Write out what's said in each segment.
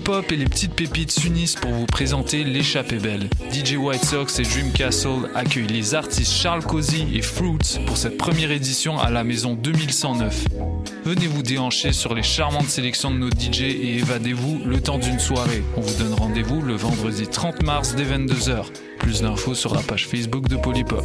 Pool Hip Hop et les petites pépites s'unissent pour vous présenter l'échappée belle. DJ White Sox et Dream Castle accueillent les artistes Charles Cozy et Fruits pour cette première édition à la maison 2109. Venez vous déhancher sur les charmantes sélections de nos DJ et évadez-vous le temps d'une soirée. On vous donne rendez-vous le vendredi 30 mars dès 22h. Plus d'infos sur la page Facebook de Polypop.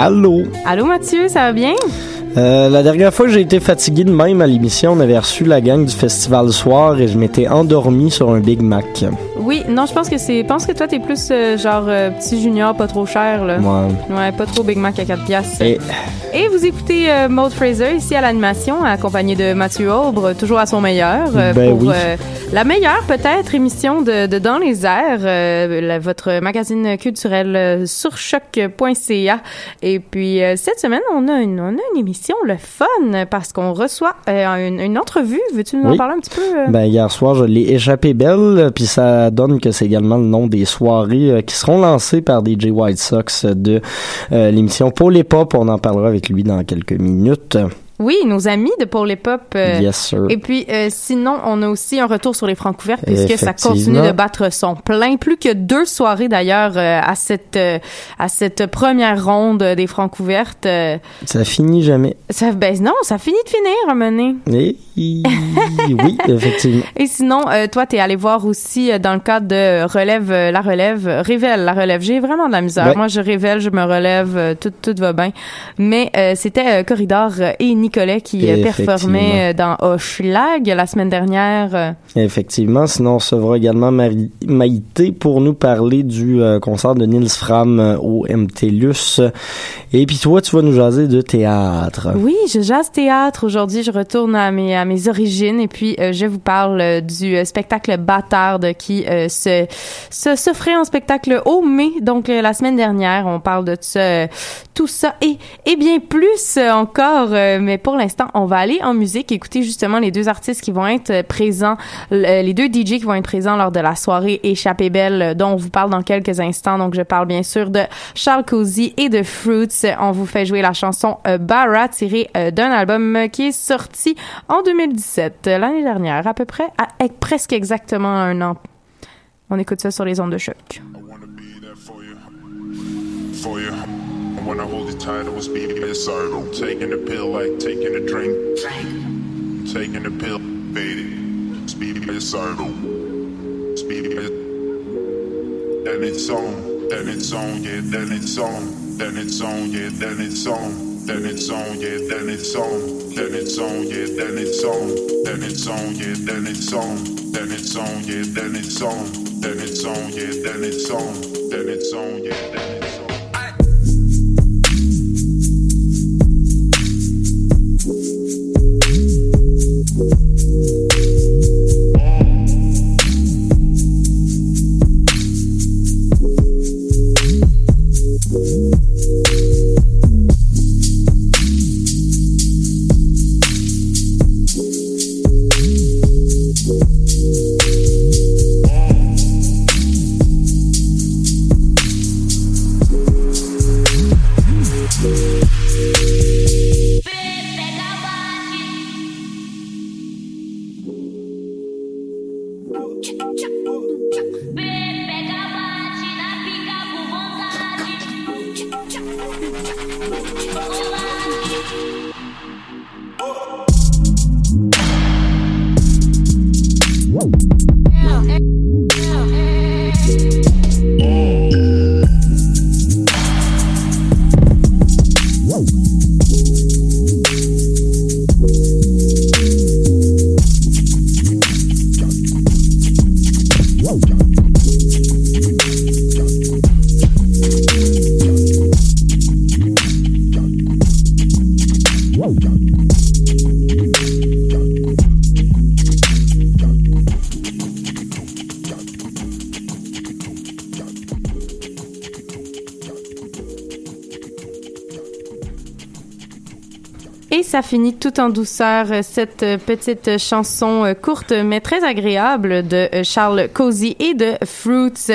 Allô? Allô Mathieu, ça va bien? Euh, la dernière fois que j'ai été fatigué de même à l'émission, on avait reçu la gang du festival soir et je m'étais endormi sur un Big Mac. Oui, non, je pense que c'est. pense que toi, t'es plus euh, genre euh, petit junior, pas trop cher, là. Moi. Ouais, pas trop Big Mac à 4 piastres. Et Et vous écoutez Maud Fraser ici à l'animation, accompagné de Mathieu Aubre, toujours à son meilleur. Ben pour oui. La meilleure, peut-être, émission de, de Dans les airs, euh, la- votre magazine culturel euh, sur choc.ca. Et puis, euh, cette semaine, on a une, on a une émission, le fun, parce qu'on reçoit euh, une, une entrevue. Veux-tu nous en parler un petit peu? ben, hier soir, je l'ai échappé belle, puis ça donne que c'est également le nom des soirées qui seront lancées par DJ White Sox de l'émission Paul et Pop. On en parlera avec lui dans quelques minutes. Oui, nos amis de Paul et Pop. euh, yes, sir. Et puis, euh, sinon, on a aussi un retour sur les francs couverts puisque ça continue de battre son plein. Plus que deux soirées d'ailleurs euh, à cette euh, à cette première ronde des francs couvertes. Euh, Ça finit jamais. ça, ben non, ça finit de finir à mener. Et oui, effectivement. Et sinon, euh, toi, t'es allé voir aussi dans le cadre de relève la relève, révèle la relève. J'ai vraiment de la misère. Ouais. Moi, je révèle, je me relève, tout tout va bien. Mais euh, c'était Corridor et Nicolet qui euh, performaient euh, dans Hochelag la semaine dernière. euh, Effectivement, sinon on recevra également Marie- Maïté pour nous parler du euh, concert de Nils Fram euh, au MTLUS. Et puis toi, tu vas nous jaser de théâtre. Oui, je jase théâtre aujourd'hui. Je retourne à mes, à mes origines et puis euh, je vous parle du spectacle Bâtard qui se, se s'offrait en spectacle au mai. Donc la semaine dernière, on parle de ça, euh, tout ça et, et bien plus encore. euh, mais pour l'instant, on va aller en musique, écouter justement les deux artistes qui vont être euh, présents, euh, les deux DJ qui vont être présents lors de la soirée Échappée Belle euh, dont on vous parle dans quelques instants. Donc je parle bien sûr de Charles Cozy et de Fruits. On vous fait jouer la chanson Barra tirée d'un album qui est sorti en 2017, euh, l'année dernière à peu près, presque exactement un an. On écoute ça sur les ondes de choc. For you, when I hold you tight, I was being suicidal. Taking a pill like taking a drink. Drink. Taking a pill, faded. Speedy suicidal. Speedy. Then it's on, then it's on, yeah, then it's on. Then it's on, yeah, then it's on. Then it's on, yeah, then it's on. Then it's on, yeah, then it's on. Then it's on, yeah, then it's on. Then it's on, yeah, then it's on. Then it's on, yeah, then it's on. Then it's on, yeah, then it's on. Ça tout en douceur euh, cette euh, petite chanson euh, courte mais très agréable de Charles Cozy et de Fruits.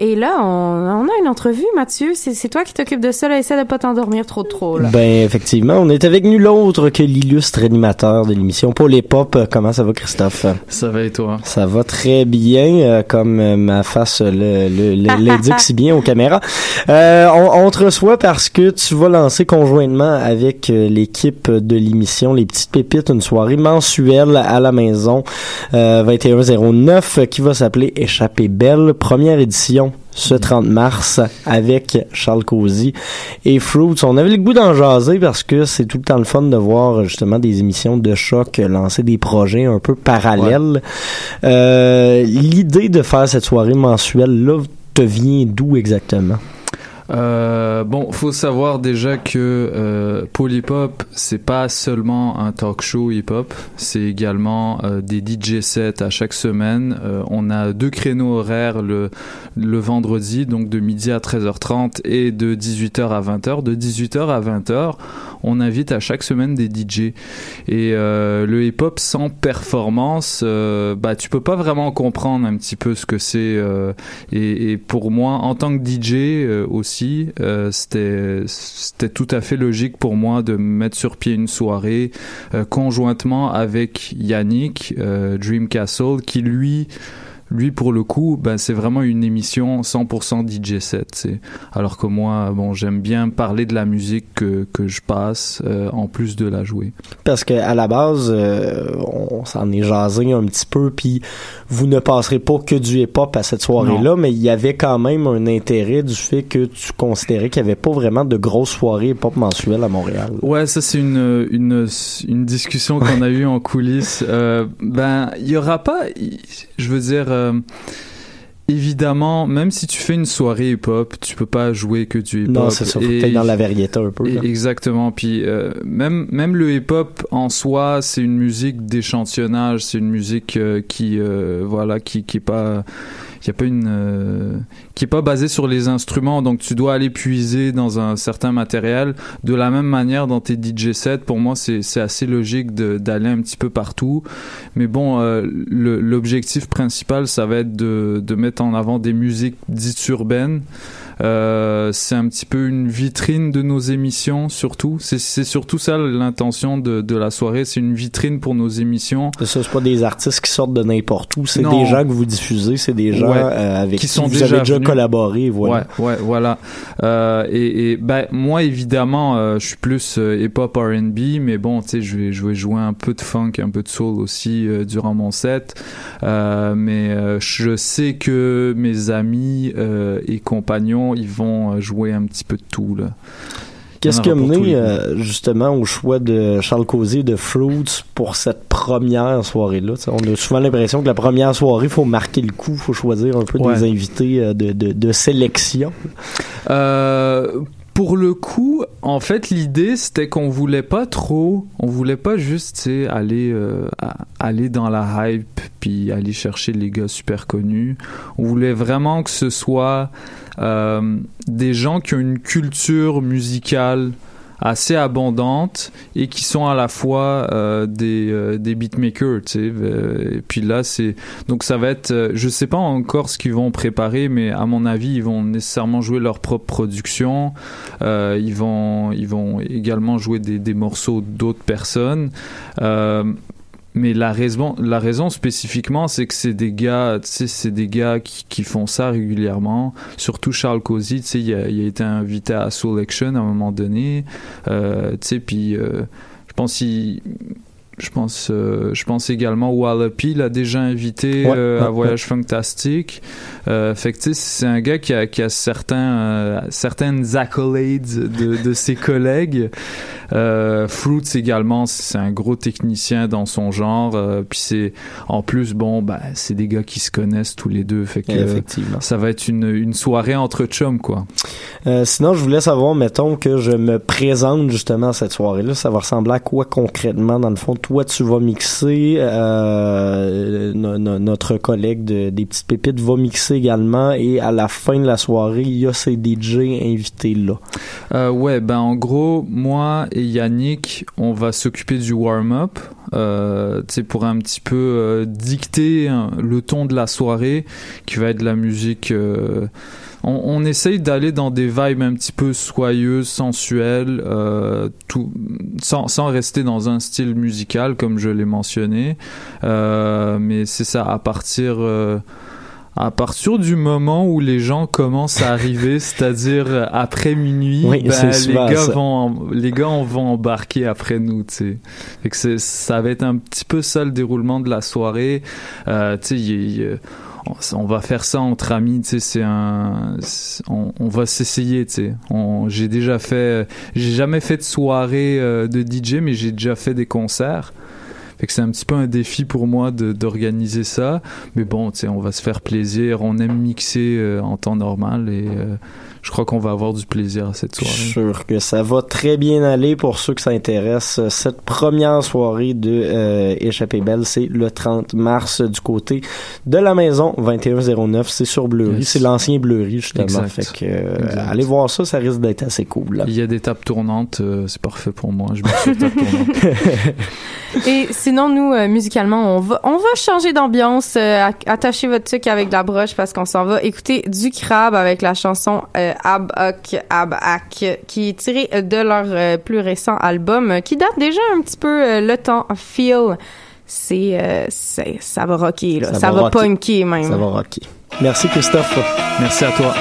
Et là, on, on a une entrevue, Mathieu. C'est c'est toi qui t'occupes de ça. Là. Essaie de pas t'endormir trop trop. Là. Ben effectivement, on est avec nul autre que l'illustre animateur de l'émission Paul et Pop. Comment ça va Christophe? Ça va et toi? Ça va très bien, euh, comme euh, ma face le- le- le- l'indique si bien aux caméras. Euh, on, on te reçoit parce que tu vas lancer conjointement avec euh, l'équipe de l'émission Les Petites Pépites une soirée mensuelle à la maison euh, 2109 qui va s'appeler Échappée Belle, première édition ce 30 mars avec Charles Cozy et Fruits. On avait le goût d'en jaser parce que c'est tout le temps le fun de voir justement des émissions de choc lancer des projets un peu parallèles. Euh, L'idée de faire cette soirée mensuelle là te vient d'où exactement? Euh, bon, faut savoir déjà que euh, Polypop, c'est pas seulement un talk show hip-hop, c'est également euh, des DJ sets à chaque semaine. Euh, on a deux créneaux horaires le, le vendredi, donc de midi à 13h30 et de 18h à 20h. De 18h à 20h, on invite à chaque semaine des DJ. Et euh, le hip-hop sans performance, euh, bah tu peux pas vraiment comprendre un petit peu ce que c'est. et, et pour moi, en tant que DJ euh, euh, c'était c'était tout à fait logique pour moi de mettre sur pied une soirée euh, conjointement avec Yannick euh, Dream Castle, qui lui lui pour le coup ben c'est vraiment une émission 100% DJ set c'est alors que moi bon j'aime bien parler de la musique que, que je passe euh, en plus de la jouer Parce que à la base, euh, on s'en est jasé un petit peu, puis vous ne passerez pas que du hip-hop à cette soirée-là, mais il y avait quand même un intérêt du fait que tu considérais qu'il n'y avait pas vraiment de grosses soirées hip-hop mensuelles à Montréal. Ouais, ça c'est une, une, une discussion qu'on a eue en coulisses. Euh, ben, il y aura pas, y- je veux dire, euh, évidemment, même si tu fais une soirée hip-hop, tu peux pas jouer que du hip-hop. Non, c'est faut Et- dans la variété un peu. et-. Exactement. Puis euh, même même le hip-hop en soi, c'est une musique d'échantillonnage, c'est une musique euh, qui euh, voilà qui qui est pas y a pas une euh, qui est pas basée sur les instruments donc tu dois aller puiser dans un certain matériel. De la même manière dans tes DJ sets pour moi c'est assez logique d'aller un petit peu partout. Mais bon euh, l'objectif principal ça va être de mettre en avant des musiques dites urbaines Euh, c'est un petit peu une vitrine de nos émissions, surtout. C'est c'est surtout ça l'intention de, de la soirée. C'est une vitrine pour nos émissions. Ça, c'est pas des artistes qui sortent de n'importe où. C'est des gens que vous diffusez. C'est des gens Ouais. euh, avec Qui qui, sont vous déjà avez déjà venus. collaboré. Voilà. Ouais, ouais, voilà. Euh, et, et ben moi évidemment, euh, je suis plus euh, hip-hop R&B, mais bon, tu sais, je vais, je vais jouer un peu de funk, un peu de soul aussi euh, durant mon set. Euh, mais euh, je sais que mes amis euh, et compagnons, ils vont euh, jouer un petit peu de tout là. Qu'est-ce qui a mené euh, justement au choix de Charles Causier de Fruits pour cette première soirée-là? On a souvent l'impression que la première soirée, il faut marquer le coup, il faut choisir un peu Ouais. des invités euh, de, de, de sélection. Euh, pour le coup, en fait, l'idée c'était qu'on voulait pas trop, on voulait pas juste aller euh, aller dans la hype puis aller chercher les gars super connus. On voulait vraiment que ce soit euh, des gens qui ont une culture musicale assez abondante et qui sont à la fois euh, des, euh, des beatmakers, tu sais. euh, et puis là, c'est donc ça va être, euh, je sais pas encore ce qu'ils vont préparer, mais à mon avis, ils vont nécessairement jouer leur propre production. Euh, ils vont, ils vont également jouer des, des morceaux d'autres personnes. Mais la raison, la raison spécifiquement, c'est que c'est des gars, c'est des gars qui, qui font ça régulièrement. Surtout Charles Cozy, tu sais, il a, il a été invité à Soul Action à un moment donné. Euh, tu sais, puis euh, je pense je pense, euh, je pense également Wallopy l'a déjà invité Ouais, euh, à ouais, Voyage Fantastique. Euh, fait que c'est un gars qui a, qui a certains, euh, certaines accolades de, de ses collègues. Euh, Fruits également, c'est un gros technicien dans son genre. Euh, puis c'est, en plus, bon, bah, c'est des gars qui se connaissent tous les deux. Fait que Effectivement. ça va être une, une soirée entre chums, quoi. Euh, sinon, je voulais savoir, mettons que je me présente justement à cette soirée-là, ça va ressembler à quoi concrètement? Dans le fond? Toi, tu vas mixer, euh, no- no- notre collègue de, des petites pépites va mixer également et à la fin de la soirée, il y a ces DJ invités là. Euh, ouais, ben en gros, moi Yannick, on va s'occuper du warm-up, euh, pour un petit peu euh, dicter hein, le ton de la soirée, qui va être de la musique. euh, on, essaye d'aller dans des vibes un petit peu soyeuses, sensuelles, euh, tout, sans, rester dans un style musical comme je l'ai mentionné. Mais c'est ça, à partir. À partir du moment où les gens commencent à arriver, c'est-à-dire après minuit, Oui, ben, les gars ça. vont les gars on vont embarquer après nous, tu sais. Fait que ça va être un petit peu ça le déroulement de la soirée. Euh, y y on, va faire ça entre amis, tu sais, c'est un on, on va s'essayer, tu sais. On- J'ai déjà fait j'ai jamais fait de soirée euh, de DJ mais j'ai déjà fait des concerts. Fait que c'est un petit peu un défi pour moi d'organiser ça. Mais bon, tu sais, on va se faire plaisir. On aime mixer euh, en temps normal et euh, je crois qu'on va avoir du plaisir à cette Je suis soirée. sûr que ça va très bien aller pour ceux que ça intéresse. Cette première soirée de euh, Échappée Belle, c'est le 30 mars du côté de la maison 2109. C'est sur Bleury. Yes. C'est l'ancien Bleury, justement. Exact. Fait que, euh, allez voir ça, ça risque d'être assez cool. là. Il y a des tables tournantes, euh, c'est parfait pour moi. Je me suis tables tournantes. Et sinon, nous, euh, musicalement, on va, on va changer d'ambiance. euh, ac- attachez votre truc avec la broche parce qu'on s'en va écouter du crabe avec la chanson euh, Ab Ak Ab Ak qui est tirée de leur euh, plus récent album euh, qui date déjà un petit peu euh, le temps. Feel. C'est, c'est, ça va rocker, là. Ça Ça, va va, punker, même. Ça va rocker. Merci, Christophe. Merci à toi.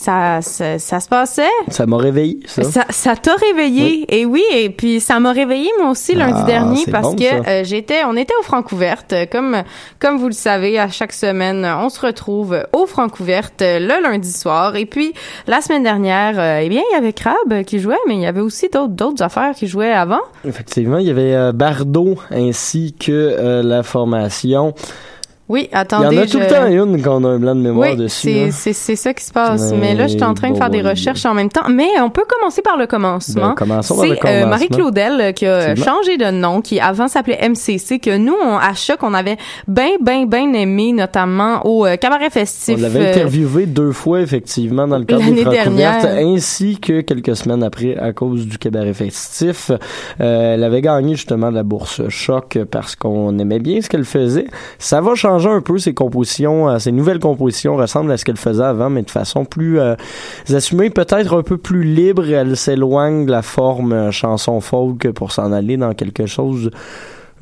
Ça, ça, ça se passait. Ça m'a réveillé, ça. Ça, ça t'a réveillé. Et oui, et puis ça m'a réveillé moi aussi lundi Ah, dernier c'est parce bon, que euh, j'étais, on était au Francouverte. Comme, comme vous le savez, à chaque semaine, on se retrouve au Francouverte euh, le lundi soir. Et puis, la semaine dernière, euh, eh bien, il y avait Crab qui jouait, mais il y avait aussi d'autres, d'autres affaires qui jouaient avant. Effectivement, il y avait euh, Bardot ainsi que la formation. Oui, Il y attendez. en a tout le temps une qu'on a un blanc de mémoire Oui, dessus. c'est, hein. c'est, c'est ça qui se passe. Mais Mais là, je suis en train de faire des recherches en même temps. Mais on peut commencer par le commencement. Ben, commençons par le c'est euh, commencement. Marie-Claudel euh, qui a changé de nom, qui avant s'appelait MCC, que nous, on, à Choc, on avait bien, bien, bien aimé, notamment au euh, cabaret festif. On l'avait interviewé deux fois, effectivement, dans le cadre des dernière. ainsi que quelques semaines après, à cause du cabaret festif. Euh, elle avait gagné justement la bourse Choc parce qu'on aimait bien ce qu'elle faisait. Ça va changer un peu ses compositions, euh, ses nouvelles compositions ressemblent à ce qu'elle faisait avant, mais de façon plus euh, assumée, peut-être un peu plus libre. Elle s'éloigne de la forme euh, chanson folk pour s'en aller dans quelque chose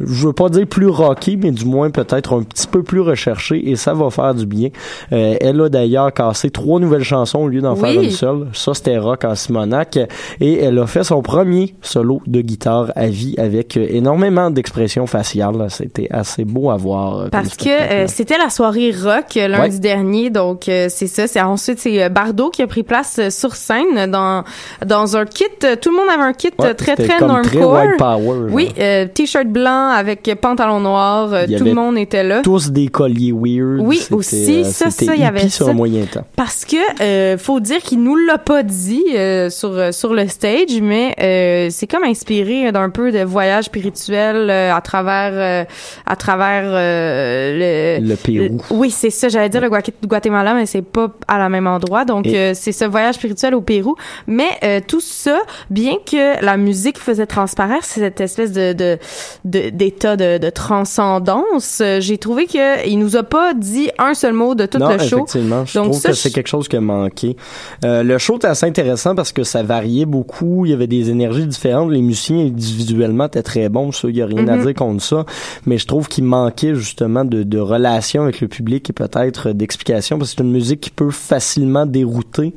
je veux pas dire plus rocky, mais du moins peut-être un petit peu plus recherché et ça va faire du bien. Euh, elle a d'ailleurs cassé trois nouvelles chansons au lieu d'en Oui. faire une seule. Ça, c'était rock en Simonac. Et elle a fait son premier solo de guitare à vie avec énormément d'expressions faciales. C'était assez beau à voir. euh, Parce que euh, c'était la soirée rock lundi Ouais. dernier, donc euh, c'est ça. C'est ensuite c'est Bardot qui a pris place sur scène dans dans un kit. Tout le monde avait un kit Ouais, très très normcore. white power. Oui, t-shirt blanc avec pantalon noir, euh, tout le monde était là. Tous des colliers weird. Oui, aussi, euh, ça, ça, il y avait sur ça. moyen temps. Parce que euh, faut dire qu'il nous l'a pas dit euh, sur sur le stage, mais euh, c'est comme inspiré d'un peu de voyage spirituel euh, à travers euh, à travers euh, le Le Pérou. oui, c'est ça. J'allais dire le Gua- Guatemala, mais c'est pas à la même endroit. Donc, euh, c'est ce voyage spirituel au Pérou. Mais euh, tout ça, bien que la musique faisait transparaître cette espèce de de- de- d'état de, de transcendance, euh, j'ai trouvé que il nous a pas dit un seul mot de tout non, le show. effectivement. Je Donc trouve ça, que c'est quelque chose qui a manqué. Euh, le show était assez intéressant parce que ça variait beaucoup. Il y avait des énergies différentes. Les musiciens individuellement étaient très bons. Ça, il y a rien à Mhm. dire contre ça. Mais je trouve qu'il manquait justement de, de relation avec le public et peut-être d'explication parce que c'est une musique qui peut facilement dérouter.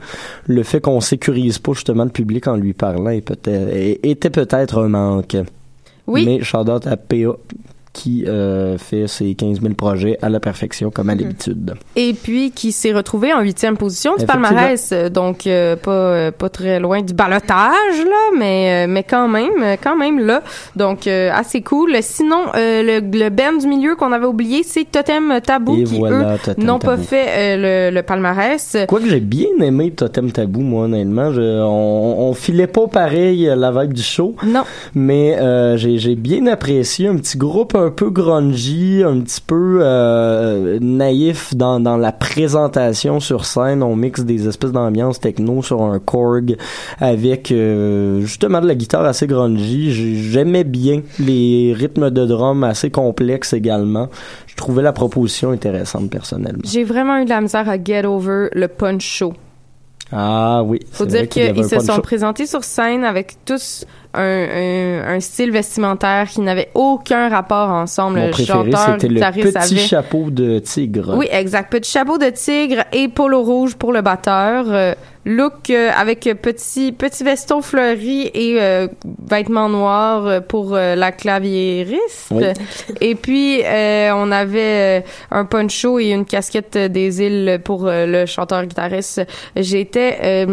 Le fait qu'on sécurise pas justement le public en lui parlant est peut-être, était peut-être un manque. Oui. Mais shout out à PA qui euh, fait ses 15 000 projets à la perfection comme à Mhm. l'habitude. Et puis qui s'est retrouvé en huitième position du palmarès, donc euh, pas euh, pas très loin du balotage là, mais mais quand même quand même là, donc euh, assez cool. Sinon le le band du milieu qu'on avait oublié, c'est Totem Tabou Et qui voilà, eux n'ont pas fait le, le palmarès. Quoique j'ai bien aimé Totem Tabou, moi, honnêtement. Je- on, on filait pas pareil la vibe du show, Non, mais j'ai j'ai bien apprécié un petit groupe un peu grungy, un petit peu euh, naïf dans, dans la présentation sur scène. On mixe des espèces d'ambiance techno sur un Korg avec euh, justement de la guitare assez grungy. J'ai- J'aimais bien les rythmes de drum assez complexes également. Je trouvais la proposition intéressante personnellement. j'ai vraiment eu de la misère à get over le punch show. Ah oui. Faut c'est vrai dire qu'ils se sont présentés sur scène avec tous un, un, un style vestimentaire qui n'avait aucun rapport ensemble. Mon le préféré, chanteur, c'était le guitariste petit avait- chapeau de tigre. Oui, exact. Petit chapeau de tigre et polo rouge pour le batteur. Euh, look euh, avec petit petit veston fleuri et euh, vêtements noirs pour euh, la claviériste. Oui. Et puis on avait un poncho et une casquette des îles pour le chanteur guitariste. J'étais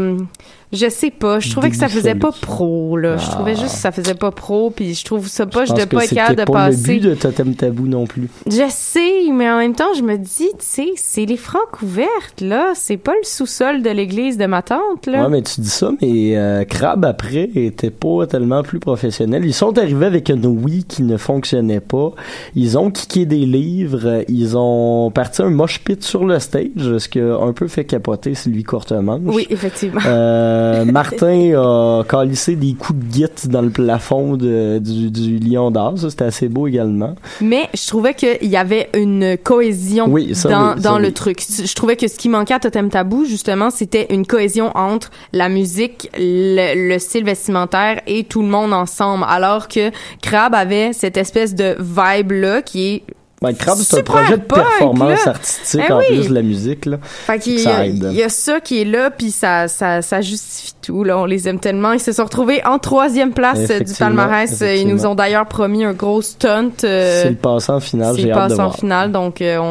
je sais pas, je trouvais que ça faisait pas pro là. Je Ah. trouvais juste que ça faisait pas pro puis je trouve ça Je poche de pas être capable de pas passer. le but de Totem Tabou non plus. Je sais, mais en même temps, je me dis, tu sais, c'est les francs ouvertes, là. C'est pas le sous-sol de l'église de ma tante, là. Ouais, mais tu dis ça, mais euh, Crab après était pas tellement plus professionnel. Ils sont arrivés avec un Wii qui ne fonctionnait pas. Ils ont kické des livres. Ils ont parti un mosh pit sur le stage, ce qui a un peu fait capoter Sylvie Courtemanche. Oui, effectivement. Euh, Martin a calissé des coups de guite dans le plafond de- du, du Lion d'Or. Ça, c'était assez beau également. Mais je trouvais qu'il y avait une cohésion Oui, ça dans, oui, ça dans le truc. Je trouvais que ce qui manquait à Totem Tabou, justement, c'était une cohésion entre la musique, le, le style vestimentaire et tout le monde ensemble. Alors que Crab avait cette espèce de vibe-là qui est Ben, Crabbe, c'est un projet de punk, performance là. artistique Ben en oui. plus de la musique. Là. Fait qu'il il y a ça qui est là, puis ça, ça, ça justifie tout. Là, on les aime tellement. Ils se sont retrouvés en troisième place euh, du palmarès. Ils nous ont d'ailleurs promis un gros stunt. euh, c'est le passant en finale, s'ils j'ai hâte de en voir. finale. Donc, euh, on,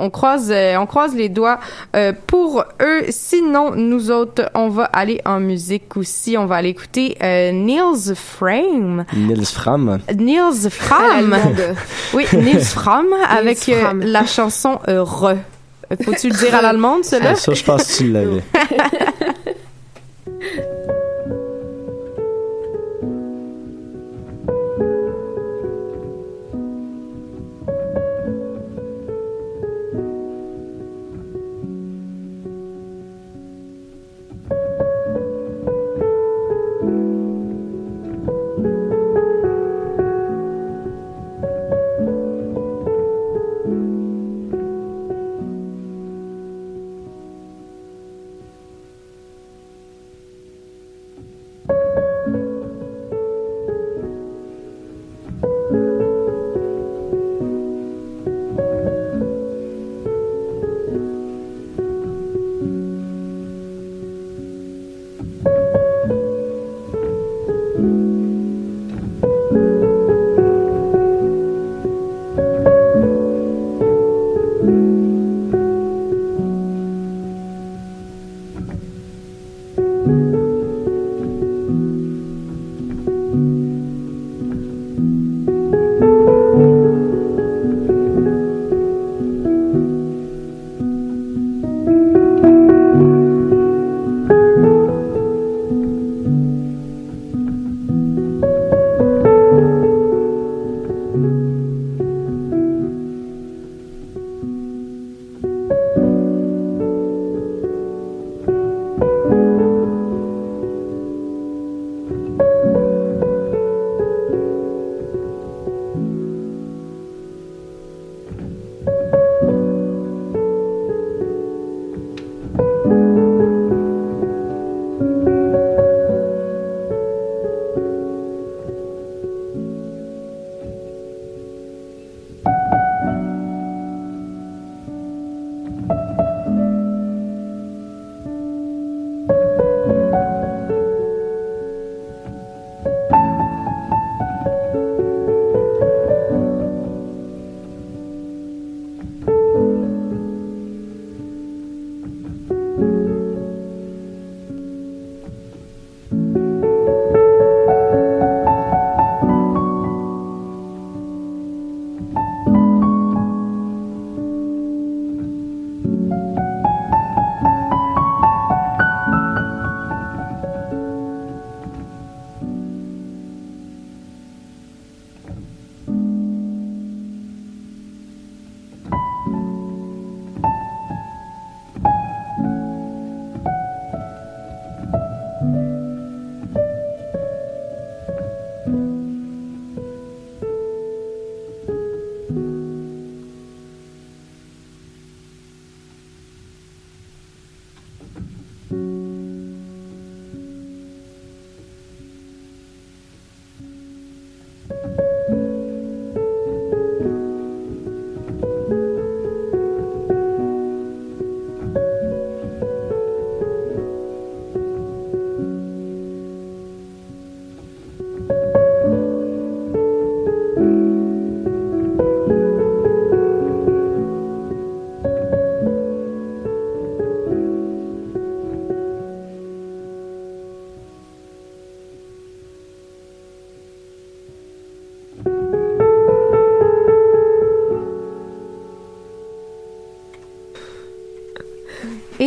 on, on croise, euh, on croise les doigts euh, pour eux. Sinon, nous autres, on va aller en musique aussi. On va aller écouter euh, Niels Frame. Nils Fram. Niels Fram. Oui, Niels Fram avec euh, la chanson euh, Re. Faut-tu le dire à l'allemande, cela? Ça, je pense que tu l'avais.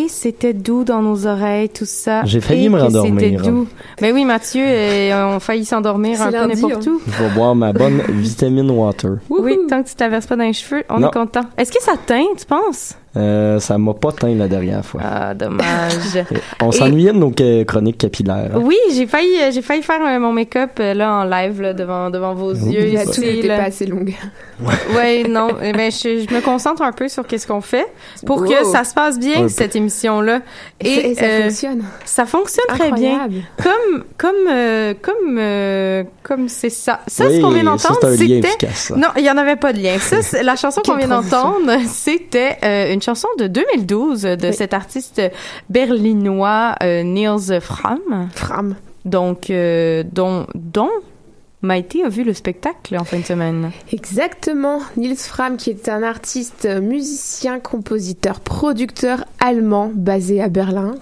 Et c'était doux dans nos oreilles, tout ça. J'ai failli Et me rendormir. C'était doux. Mais oui, Mathieu, euh, on failli s'endormir un peu n'importe hein. où. Je vais boire ma bonne vitamine water. Oui, tant que tu t'averses pas dans les cheveux, on Non. est content. Est-ce que ça teint, tu penses? Euh, ça m'a pas teint la dernière fois. Ah, dommage. On Et- s'ennuyait de nos chroniques capillaires. hein. Oui, j'ai failli, euh, j'ai failli faire euh, mon make-up euh, là en live là, devant devant vos yeux. La n'était là. pas assez longue. Ouais, non. Eh ben, je, je me concentre un peu sur qu'est-ce qu'on fait pour Wow. que ça se passe bien cette émission-là. Et, Et ça euh, fonctionne. ça fonctionne très bien. Incroyable. Comme comme euh, comme euh, comme c'est ça. Ça, Oui, ce qu'on vient d'entendre, c'était non, il y en avait pas de lien. Ça, la chanson qu'on vient d'entendre, c'était euh, une chanson de 2012 de Oui. cet artiste berlinois euh, Niels Fram. Fram. Donc, euh, dont, dont Maïté a vu le spectacle en fin de semaine. Exactement. Niels Fram, qui est un artiste, musicien, compositeur, producteur allemand basé à Berlin.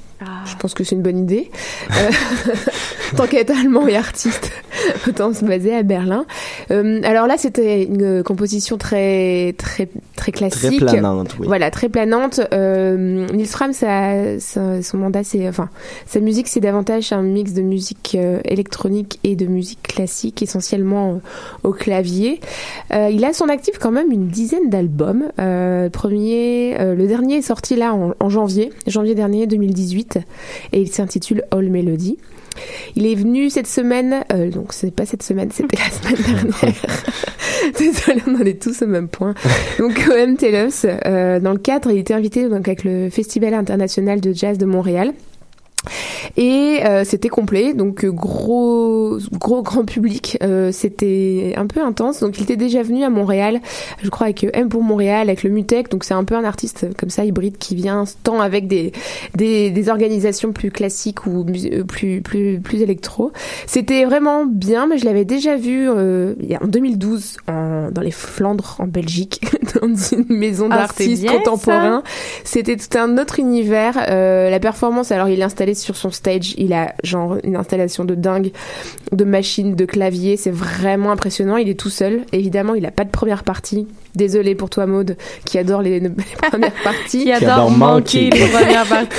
Je pense que c'est une bonne idée. Euh, tant qu'être allemand et artiste, autant se baser à Berlin. Euh, alors là, c'était une composition très, très, très classique. Très planante, oui. Voilà, très planante. Euh, Nils Fram, ça, ça- son mandat, c'est, enfin, sa musique, c'est davantage un mix de musique euh, électronique et de musique classique, essentiellement euh, au clavier. Euh, il a à son actif quand même une dizaine d'albums. Euh, le premier, euh, le dernier est sorti là en, en janvier, janvier dernier 2018, et il s'intitule All Melody. Il est venu cette semaine, euh, donc c'est pas cette semaine, c'était la semaine dernière. Désolée, on en est tous au même point. Donc au MTLUS, euh, dans le cadre, il était invité donc avec le Festival international de jazz de Montréal. Et euh, c'était complet, donc euh, gros, gros grand public. Euh, c'était un peu intense. Donc il était déjà venu à Montréal, je crois avec euh, M pour Montréal, avec le Mutec. Donc c'est un peu un artiste comme ça hybride qui vient tant avec des des, des organisations plus classiques ou euh, plus plus plus électro. C'était vraiment bien, mais je l'avais déjà vu euh, en 2012 en, dans les Flandres en Belgique, dans une maison Ah, d'artistes contemporains. C'était tout un autre univers. Euh, la performance, alors il est installé sur son stage, il a genre une installation de dingue, de machines, de claviers, c'est vraiment impressionnant. Il est tout seul, évidemment, il a pas de première partie. Désolée pour toi, Maude, qui adore les, les premières parties. Qui adore, adore manquer les premières parties.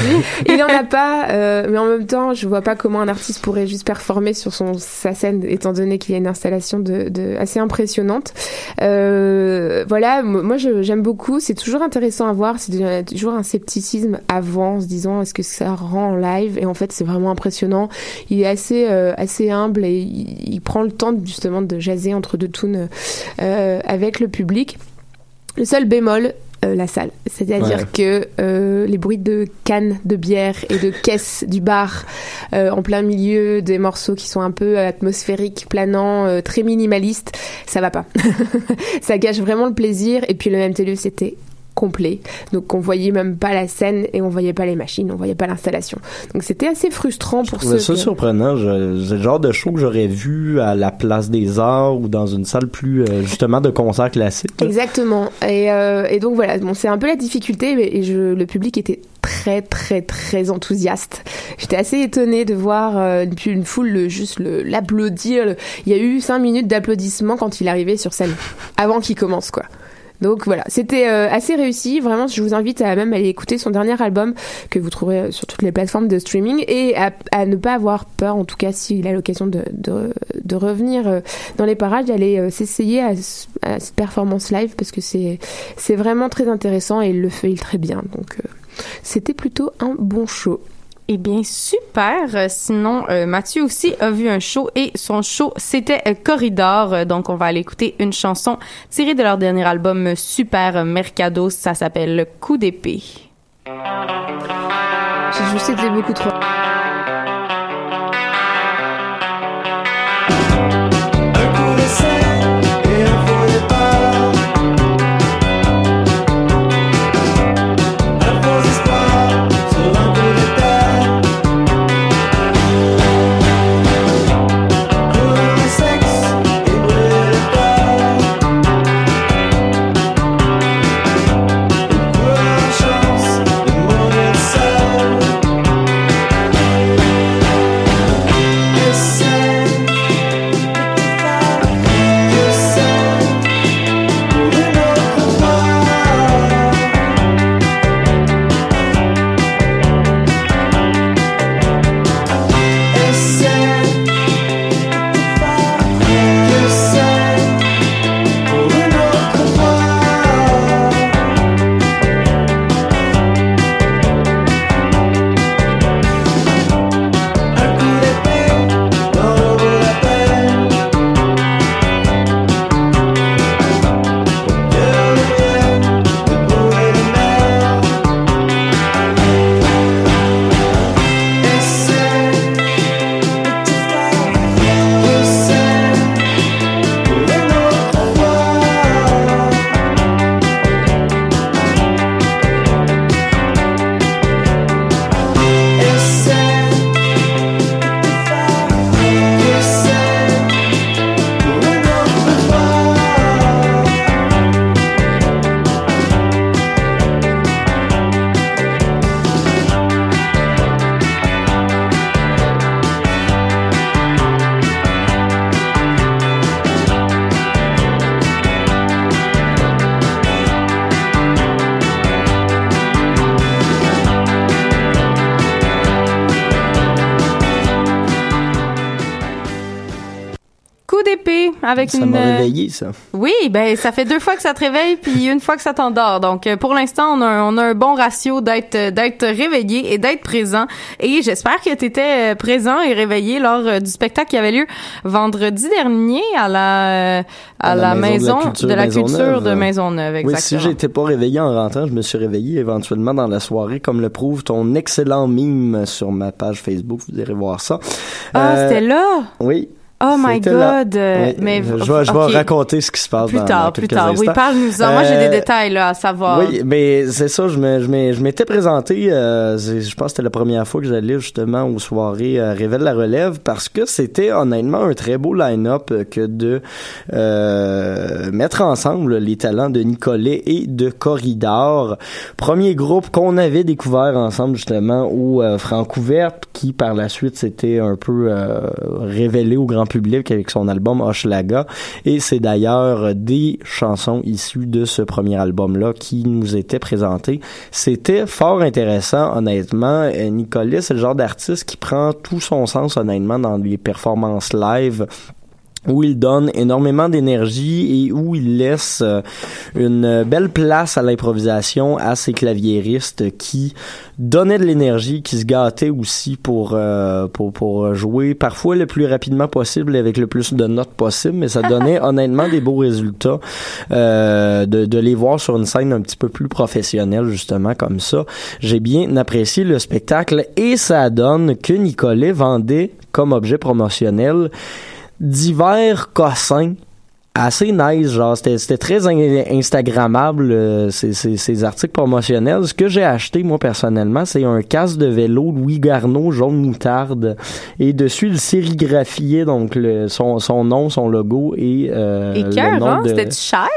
Il en a pas, euh, mais en même temps, je vois pas comment un artiste pourrait juste performer sur son sa scène, étant donné qu'il y a une installation de, de assez impressionnante. Euh, voilà, moi j'aime beaucoup. C'est toujours intéressant à voir. C'est toujours un scepticisme avant, en se disant est-ce que ça rend en live? Et en fait, c'est vraiment impressionnant. Il est assez euh, assez humble et il, il prend le temps justement de jaser entre deux tunes euh, avec le public. Le seul bémol, euh, la salle. C'est-à-dire Ouais. que euh, les bruits de cannes de bière et de caisses du bar euh, en plein milieu des morceaux qui sont un peu atmosphériques, planants, euh, très minimalistes, ça va pas. ça gâche vraiment le plaisir. Et puis le MTLU, c'était complet. Donc on voyait même pas la scène et on voyait pas les machines, on voyait pas l'installation. Donc c'était assez frustrant pour Je ceux ça qui- surprenant. C'est le genre de show que j'aurais vu à la place des arts ou dans une salle plus, euh, justement, de concert classique. Exactement. Et, euh, et donc voilà, bon, c'est un peu la difficulté, mais je, le public était très très très enthousiaste. J'étais assez étonnée de voir euh, une, foule le- juste l'applaudir. Le- Il y a eu cinq minutes d'applaudissements quand il arrivait sur scène, avant qu'il commence quoi. Donc voilà, c'était euh, assez réussi. Vraiment, je vous invite à même aller écouter son dernier album que vous trouverez euh, sur toutes les plateformes de streaming et à, ne pas avoir peur, en tout cas s'il a l'occasion de, de, revenir euh, dans les parages, d'aller s'essayer à, ce- à cette performance live parce que c'est vraiment très intéressant et il le fait très bien. Donc c'était plutôt un bon show. Eh bien, super. Sinon, euh, Mathieu aussi a vu un show et son show, c'était euh, Corridor. Euh, Donc, on va aller écouter une chanson tirée de leur dernier album Super Mercado. Ça s'appelle Coup d'épée. Juste été beaucoup trop. Avec Ça une. m'a euh, réveillé, ça. Oui, ben ça fait deux fois que ça te réveille puis une fois que ça t'endort. Donc euh, pour l'instant, on a un, on a un bon ratio d'être euh, d'être réveillé et d'être présent. Et j'espère que tu étais présent et réveillé lors du spectacle qui avait lieu vendredi dernier à la à, la, maison de la culture de Maisonneuve. Oui, Exactement. si j'étais pas réveillé en rentrant, je me suis réveillé éventuellement dans la soirée, comme le prouve ton excellent mime sur ma page Facebook. Vous irez voir ça. Ah, Euh, c'était là? Oui. Oh my. God. euh, Oui, Mais je vais, je vais raconter ce qui se passe Plus dans, tard, dans plus tard. Oui, parle-nous-en. Moi, j'ai Euh, des détails là à savoir. Oui, mais c'est ça, je m'étais présenté, euh, je pense que c'était la première fois que j'allais justement aux soirées euh, Révèle la relève parce que c'était honnêtement un très beau line-up euh, que de euh, mettre ensemble les talents de Nicolet et de Corridor. Premier groupe qu'on avait découvert ensemble justement au euh, Francouverte qui par la suite s'était un peu euh, révélé au grand public avec son album Hochelaga et c'est d'ailleurs des chansons issues de ce premier album-là qui nous étaient présentées. C'était fort intéressant, honnêtement. Euh, Nicolas, c'est le genre d'artiste qui prend tout son sens, honnêtement, dans les performances live où il donne énormément d'énergie et où il laisse euh, une belle place à l'improvisation à ses claviéristes qui donnaient de l'énergie, qui se gâtaient aussi pour, euh, pour, pour jouer parfois le plus rapidement possible avec le plus de notes possible, mais ça donnait honnêtement des beaux résultats euh, de, de les voir sur une scène un petit peu plus professionnelle justement comme ça. J'ai bien apprécié le spectacle et ça donne que Nicolet vendait comme objet promotionnel divers cossins assez nice genre c'était c'était très in- instagrammable euh, ces, ces, ces articles promotionnels ce que j'ai acheté moi personnellement c'est un casque de vélo Louis Garneau jaune moutarde et dessus il sérigraphiait donc le, son, son nom son logo et euh, Et le cœur, nom hein? de C'était cher?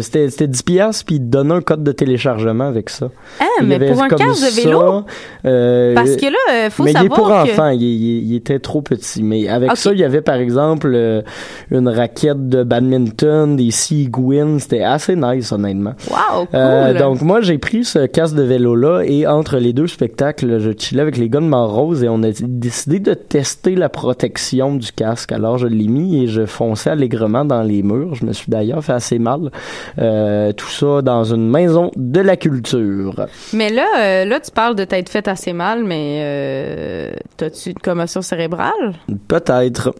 C'était c'était 10 piastres puis il te donnait un code de téléchargement avec ça Ah, Il mais pour un casque de vélo? euh, Parce que là, euh, faut mais il est pour que- enfants, il, il- il était trop petit. Mais avec ça, il y avait par exemple euh, une raquette de badminton, des Seagwin, c'était assez nice honnêtement. Wow, cool. Euh, donc moi j'ai pris ce casque de vélo là et entre les deux spectacles, je chillais avec les gars de Montrose et on a décidé de tester la protection du casque. Alors je l'ai mis et je fonçais allègrement dans les murs. Je me suis d'ailleurs fait assez mal. Euh, tout ça dans une maison de la culture. Mais là, euh, là, tu parles de t'être fait assez mal, mais euh, t'as-tu une commotion cérébrale? Peut-être.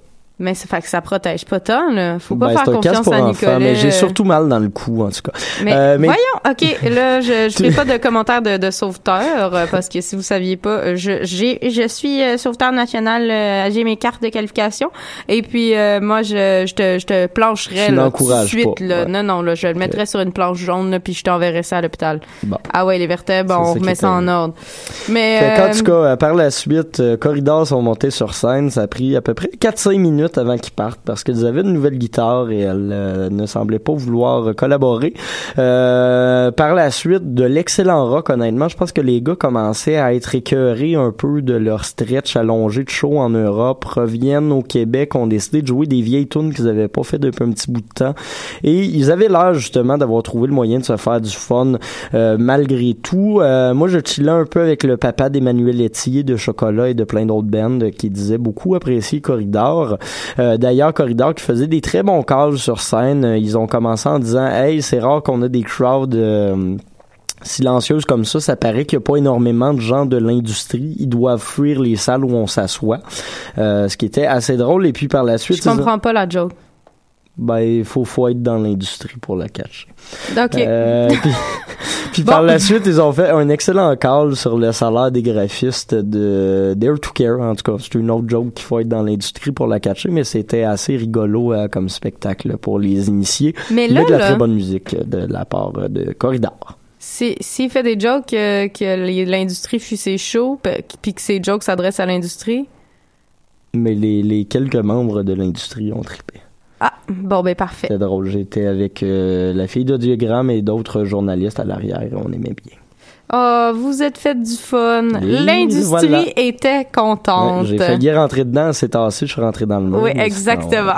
Mais ça fait que ça protège pas tant, là. Faut pas Ben, faire confiance pour à Nicolas. mais j'ai surtout mal dans le cou en tout cas. Mais, Euh, voyons, ok, là, je je ferai pas de commentaire de, de sauveteur euh, parce que si vous saviez pas, euh, je j'ai je suis euh, sauveteur national, euh, j'ai mes cartes de qualification et puis moi je je te je te plancherais Tu là, tout de suite pas, là. ouais. Non non là, je le mettrais sur une planche jaune là, puis je t'enverrais ça à l'hôpital. Bon. Ah ouais, les vertèbres, on remet ça en ordre. Mais Fait euh, tout cas, par la suite, Corridors sont montés sur scène. Ça a pris à peu près 4-5 minutes avant qu'ils partent parce qu'ils avaient une nouvelle guitare et elle euh, ne semblait pas vouloir collaborer. Euh, par la suite, de l'excellent rock, honnêtement, je pense que les gars commençaient à être écœurés un peu de leur stretch allongé de show en Europe, reviennent au Québec, ont décidé de jouer des vieilles tunes qu'ils avaient pas fait depuis un petit bout de temps. Et ils avaient l'air justement d'avoir trouvé le moyen de se faire du fun euh, malgré tout. Euh, moi, je chillais un peu avec le papa d'Emmanuel Etier de Chocolat et de plein d'autres bands qui disaient beaucoup apprécier Corridor. Euh, D'ailleurs, Corridor qui faisait des très bons calls sur scène. Euh, Ils ont commencé en disant « Hey, c'est rare qu'on a des crowds... euh, silencieuses comme ça, ça paraît qu'il n'y a pas énormément de gens de l'industrie. Ils doivent fuir les salles où on s'assoit. Euh, ce qui était assez drôle. Et puis par la suite... je comprends pas la joke. Ben, il faut, faut être dans l'industrie pour la catcher. Ok. Euh, puis puis Bon. par la suite, ils ont fait un excellent call sur le salaire des graphistes de Dare to Care. En tout cas, c'est une autre joke qu'il faut être dans l'industrie pour la catcher, mais c'était assez rigolo euh, comme spectacle pour les initiés. Mais Il y là, a de la là- très bonne musique de la part de Corridor. Si- S'il fait des jokes euh, que l'industrie fuit ses shows, puis que ces jokes s'adressent à l'industrie, Mais les, les quelques membres de l'industrie ont trippé. Ah, bon, ben parfait. C'était drôle. J'étais avec euh, la fille d'audiogramme et d'autres journalistes à l'arrière. On aimait bien. Oh, vous êtes fait du fun. Oui, L'industrie voilà. était Ouais, contente. J'ai failli rentrer dedans, c'est tassé, je suis rentré dans le mur. oui, exactement.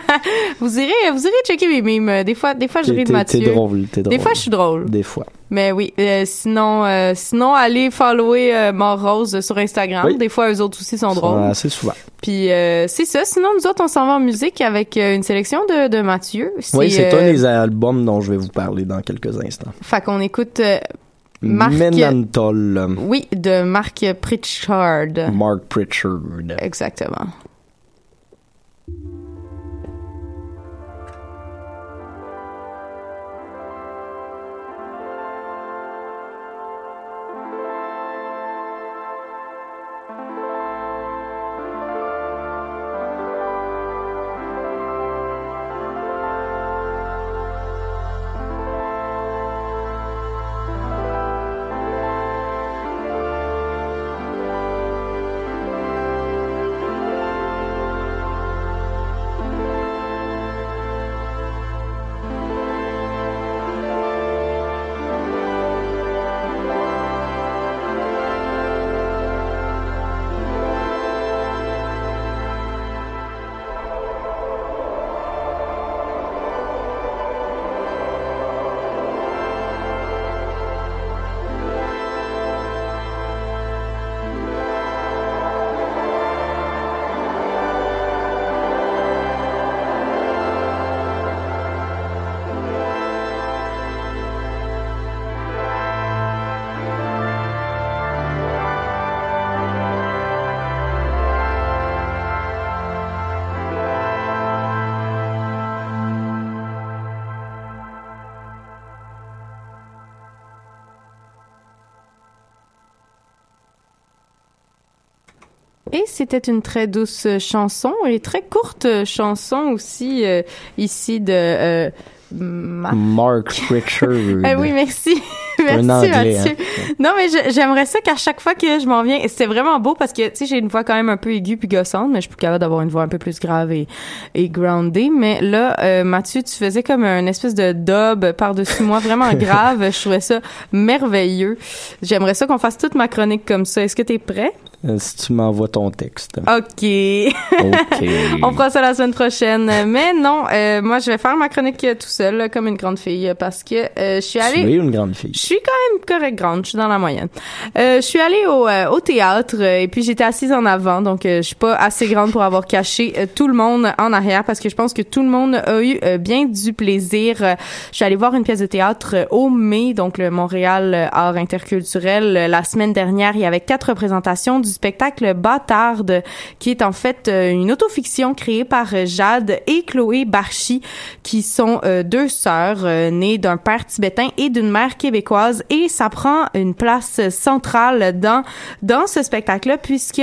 vous irez, vous irez checker mes mimes. Des fois, des fois, je ris de Mathieu. T'es drôle, t'es drôle. Des fois, je suis drôle. Des fois. Mais oui, euh, sinon, euh, sinon, allez follower euh, Mort Rose sur Instagram. Oui. Des fois, eux autres aussi sont drôles. Assez souvent. Puis euh, c'est ça. Sinon, nous autres, on s'en va en musique avec une sélection de, de Mathieu. Oui, c'est un des albums dont je vais vous parler dans quelques instants. Fait qu'on écoute Marc- Menantol. Oui, de Marc Pritchard. Mark Pritchard. Exactement. Et c'était une très douce chanson et très courte chanson aussi euh, ici de euh, Ma- Mark Pritchard. Ah oui, merci. Merci, anglais, Mathieu. Non, mais j'aimerais ça qu'à chaque fois que je m'en viens, c'était vraiment beau parce que, tu sais, j'ai une voix quand même un peu aiguë puis gossante, mais je suis plus capable d'avoir une voix un peu plus grave et, et groundée. Mais là, euh, Mathieu, tu faisais comme un espèce de dub par-dessus moi, vraiment grave. Je trouvais ça merveilleux. J'aimerais ça qu'on fasse toute ma chronique comme ça. Est-ce que t'es prêt? Euh, Si tu m'envoies ton texte. OK. OK. On fera ça la semaine prochaine. Mais non, euh, moi, je vais faire ma chronique euh, tout seul, comme une grande fille, parce que euh, je suis Tu allée... es une grande fille. Je suis quand même correct grande, je suis dans la moyenne. Euh, je suis allée au, au théâtre et puis j'étais assise en avant, donc je suis pas assez grande pour avoir caché tout le monde en arrière parce que je pense que tout le monde a eu bien du plaisir. Je suis allée voir une pièce de théâtre au mai, donc le Montréal Art Interculturel. La semaine dernière, il y avait quatre représentations du spectacle Bâtarde, qui est en fait euh, une autofiction créée par euh, Jade et Chloé Barchi, qui sont euh, deux sœurs nées d'un père tibétain et d'une mère québécoise. Et ça prend une place centrale dans dans ce spectacle-là puisque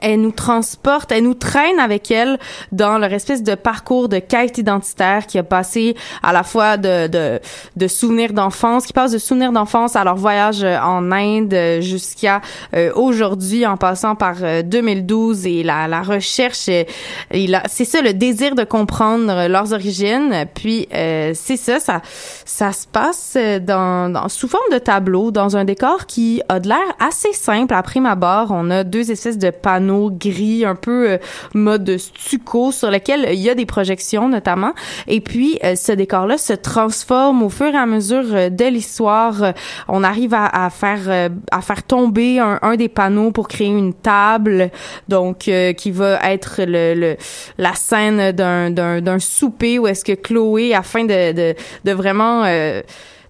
elle nous transporte, elle nous traîne avec elle dans leur espèce de parcours de quête identitaire qui a passé à la fois de, de, de souvenirs d'enfance, qui passe de souvenirs d'enfance à leur voyage euh, en Inde euh, jusqu'à euh, aujourd'hui en passant par euh, 2012 et la, la recherche euh, et la, c'est ça le désir de comprendre euh, leurs origines. Puis euh, c'est ça ça ça se passe euh, dans, dans sous forme de tableau dans un décor qui a de l'air assez simple. À prime abord on a deux espèces de panneaux gris un peu euh, mode stucco sur lequel il y a des projections notamment. Et puis euh, ce décor là se transforme au fur et à mesure euh, de l'histoire. On arrive à, à faire à faire tomber un, un des panneaux pour créer une table donc euh, qui va être le, le la scène d'un d'un d'un souper où est-ce que Chloé afin de de de vraiment euh,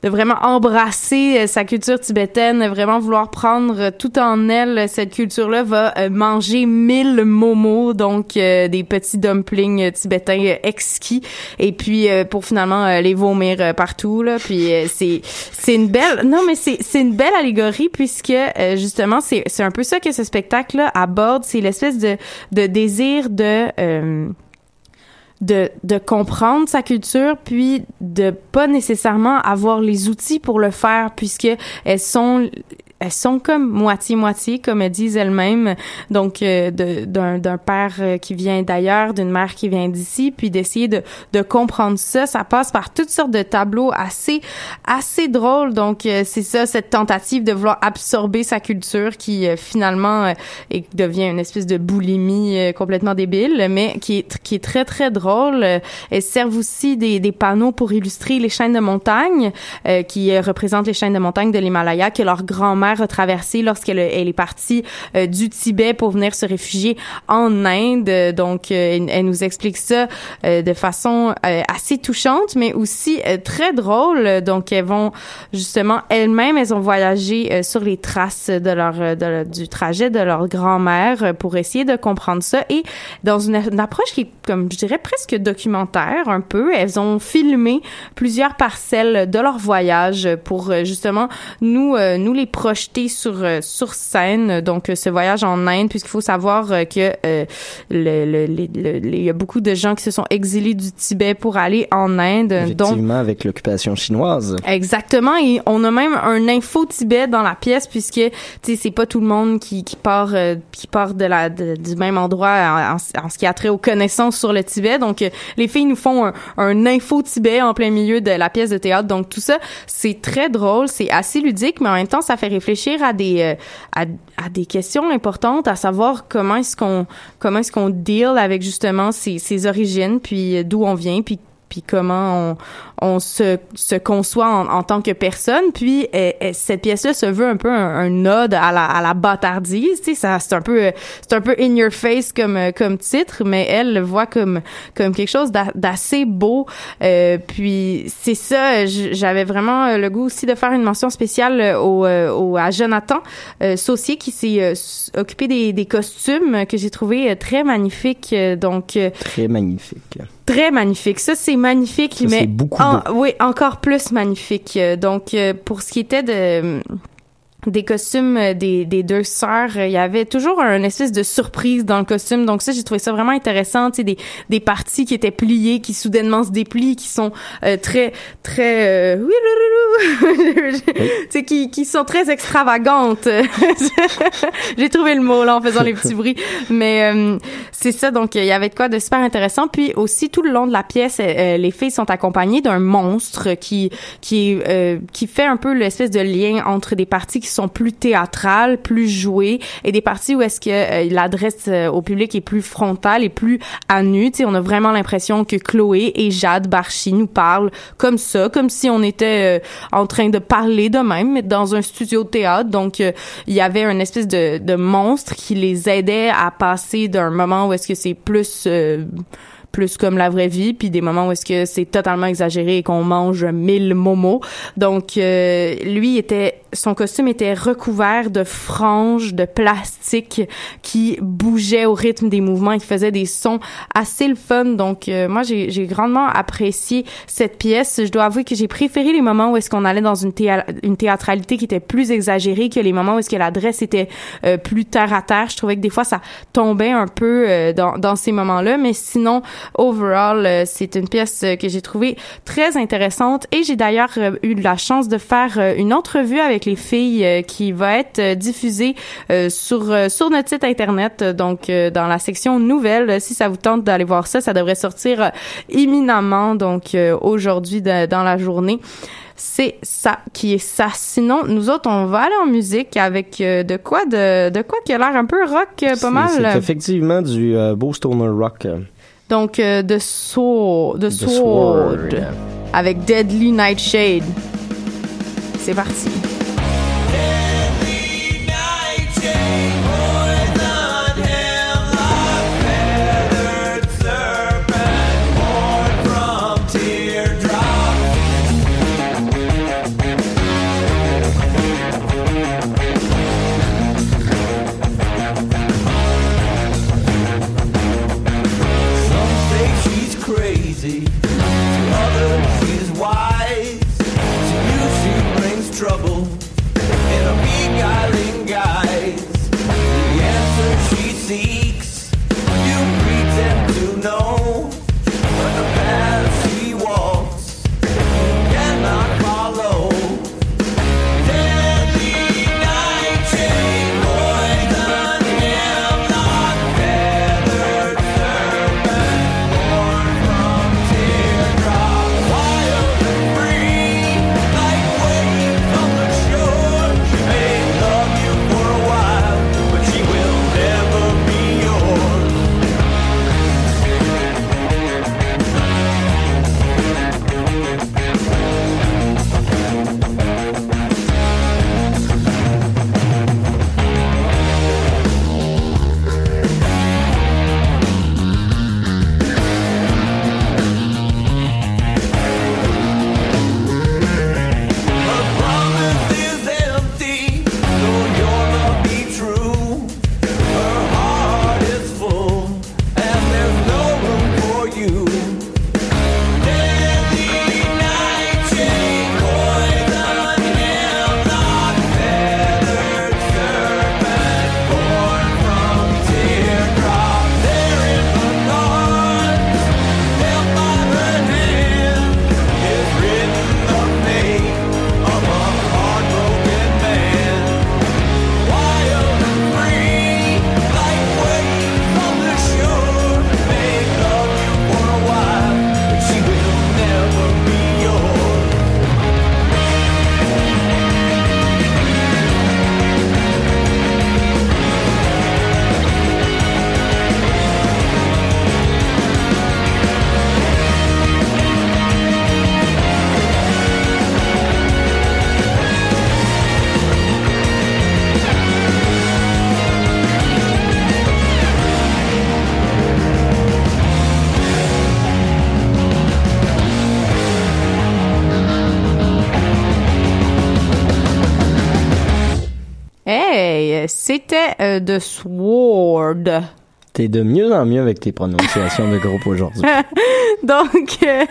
de vraiment embrasser euh, sa culture tibétaine, vraiment vouloir prendre euh, tout en elle euh, cette culture-là, va manger mille momos, donc euh, des petits dumplings tibétains exquis, et puis euh, pour finalement euh, les vomir partout là. Puis c'est c'est une belle, non mais c'est c'est une belle allégorie puisque justement c'est c'est un peu ça que ce spectacle-là aborde, c'est l'espèce de de désir de de, de comprendre sa culture puis de pas nécessairement avoir les outils pour le faire puisque elles sont elles sont comme moitié-moitié, comme elles disent elles-mêmes. Donc, euh, d'un, père euh, qui vient d'ailleurs, d'une mère qui vient d'ici, puis d'essayer de, de comprendre ça. Ça passe par toutes sortes de tableaux assez, assez drôles. Donc, euh, c'est ça, cette tentative de vouloir absorber sa culture qui, finalement, et devient une espèce de boulimie complètement débile, mais qui est, qui est très, très drôle. Elles servent aussi des, des panneaux pour illustrer les chaînes de montagne, qui représentent les chaînes de montagne de l'Himalaya, que leur grand-mère traversé lorsqu'elle elle est partie euh, du Tibet pour venir se réfugier en Inde. Donc, euh, elle, nous explique ça euh, de façon assez touchante, mais aussi très drôle. Donc, elles vont justement elles-mêmes, elles ont voyagé sur les traces de leur du trajet de leur grand-mère pour essayer de comprendre ça et dans une, approche qui est comme je dirais presque documentaire un peu. Elles ont filmé plusieurs parcelles de leur voyage pour justement nous nous les projeter sur euh, sur scène. Donc ce voyage en Inde, puisqu'il faut savoir euh, que euh, le, il y a beaucoup de gens qui se sont exilés du Tibet pour aller en Inde. Effectivement, avec l'occupation chinoise. Exactement. Et on a même un info Tibet dans la pièce, puisque tu sais c'est pas tout le monde qui, qui part qui part de la du même endroit en, ce qui a trait aux connaissances sur le Tibet. Donc les filles nous font un, un info Tibet en plein milieu de la pièce de théâtre. Donc tout ça, c'est très drôle, c'est assez ludique, mais en même temps ça fait réfléchir à des euh, à, des questions importantes, à savoir comment est-ce qu'on comment est-ce qu'on deal avec justement ces origines, puis d'où on vient, puis puis comment on, on se, se conçoit en, en, tant que personne. Puis cette pièce-là se veut un peu un, un nod à la, à la bâtardise. Tu sais, ça c'est un peu c'est un peu in your face comme comme titre, mais elle le voit comme comme quelque chose d'assez beau. Euh, puis c'est ça. J'avais vraiment le goût aussi de faire une mention spéciale au, au à Jonathan euh, Saucier qui s'est euh, occupé des, des costumes que j'ai trouvé très magnifiques. Donc très magnifique très magnifique. Ça, c'est magnifique, ça, mais beaucoup oui, encore plus magnifique. Donc, euh, pour ce qui était de des costumes euh, des, des deux sœurs, il y avait toujours un espèce de surprise dans le costume. Donc ça, j'ai trouvé ça vraiment intéressant. Tu sais, des, des parties qui étaient pliées, qui soudainement se déplient, qui sont euh, très, très... Euh, tu sais, qui, qui sont très extravagantes. j'ai trouvé le mot, là, en faisant les petits bruits. Mais euh, c'est ça, donc il y avait de quoi de super intéressant. Puis aussi, tout le long de la pièce, les filles sont accompagnées d'un monstre qui, qui, qui fait un peu l'espèce de lien entre des parties qui sont plus théâtrales, plus jouées, et des parties où est-ce que euh, l'adresse euh, au public est plus frontale et plus à nu. Tu sais, on a vraiment l'impression que Chloé et Jade Barchi nous parlent comme ça, comme si on était euh, en train de parler de même, dans un studio de théâtre. Donc, il y avait un espèce de, de monstre qui les aidait à passer d'un moment où est-ce que c'est plus plus comme la vraie vie, puis des moments où est-ce que c'est totalement exagéré et qu'on mange mille momos. Donc euh, lui était son costume était recouvert de franges de plastique qui bougeaient au rythme des mouvements et qui faisaient des sons assez le fun. Donc euh, moi j'ai grandement apprécié cette pièce. Je dois avouer que j'ai préféré les moments où est-ce qu'on allait dans une, une théâtralité qui était plus exagérée que les moments où est-ce que l'adresse était euh, plus terre à terre. Je trouvais que des fois ça tombait un peu dans dans ces moments-là, mais sinon overall, euh, c'est une pièce euh, que j'ai trouvée très intéressante et j'ai d'ailleurs euh, eu la chance de faire une entrevue avec les filles qui va être diffusée sur sur notre site internet donc dans la section nouvelles si ça vous tente d'aller voir ça ça devrait sortir imminemment donc aujourd'hui dans la journée c'est ça qui est ça. Sinon, nous autres, on va aller en musique avec de quoi de, de quoi qui a l'air un peu rock, pas mal. C'est effectivement du beau stoner rock. Donc, euh, The Sword, The, The Sword, Sword, avec Deadly Nightshade. C'est parti. C'était euh, The Sword. T'es de mieux en mieux avec tes prononciations de groupe aujourd'hui. Donc, euh,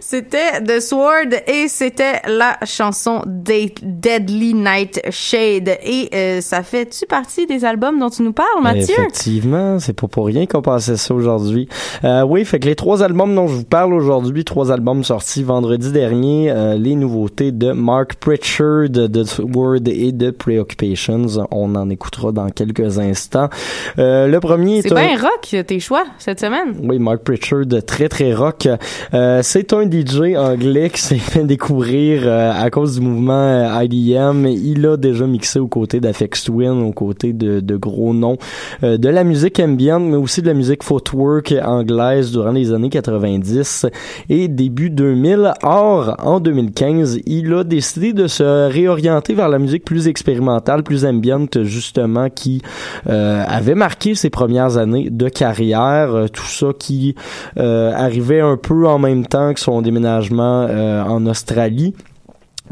c'était The Sword et c'était la chanson Deadly Night Shade. Et euh, ça fait-tu partie des albums dont tu nous parles, Mathieu? Effectivement, c'est pas pour rien qu'on passait ça aujourd'hui. Euh, oui, fait que les trois albums dont je vous parle aujourd'hui, trois albums sortis vendredi dernier, les nouveautés de Mark Pritchard, de Sword et de Preoccupations. On en écoutera dans quelques instants. le premier est, un rock, tes choix, cette semaine. Oui, Mark Pritchard, très, très rock. Euh, c'est un DJ anglais qui s'est fait découvrir euh, à cause du mouvement euh, IDM. Il a déjà mixé aux côtés d'Afex Twin, aux côtés de, de gros noms de la musique ambiante, mais aussi de la musique footwork anglaise durant les années 90 et début 2000. Or, en 2015, il a décidé de se réorienter vers la musique plus expérimentale, plus ambiante, justement, qui avait marqué ses premières années de carrière, euh, tout ça qui euh, arrivait un peu en même temps que son déménagement euh, en Australie.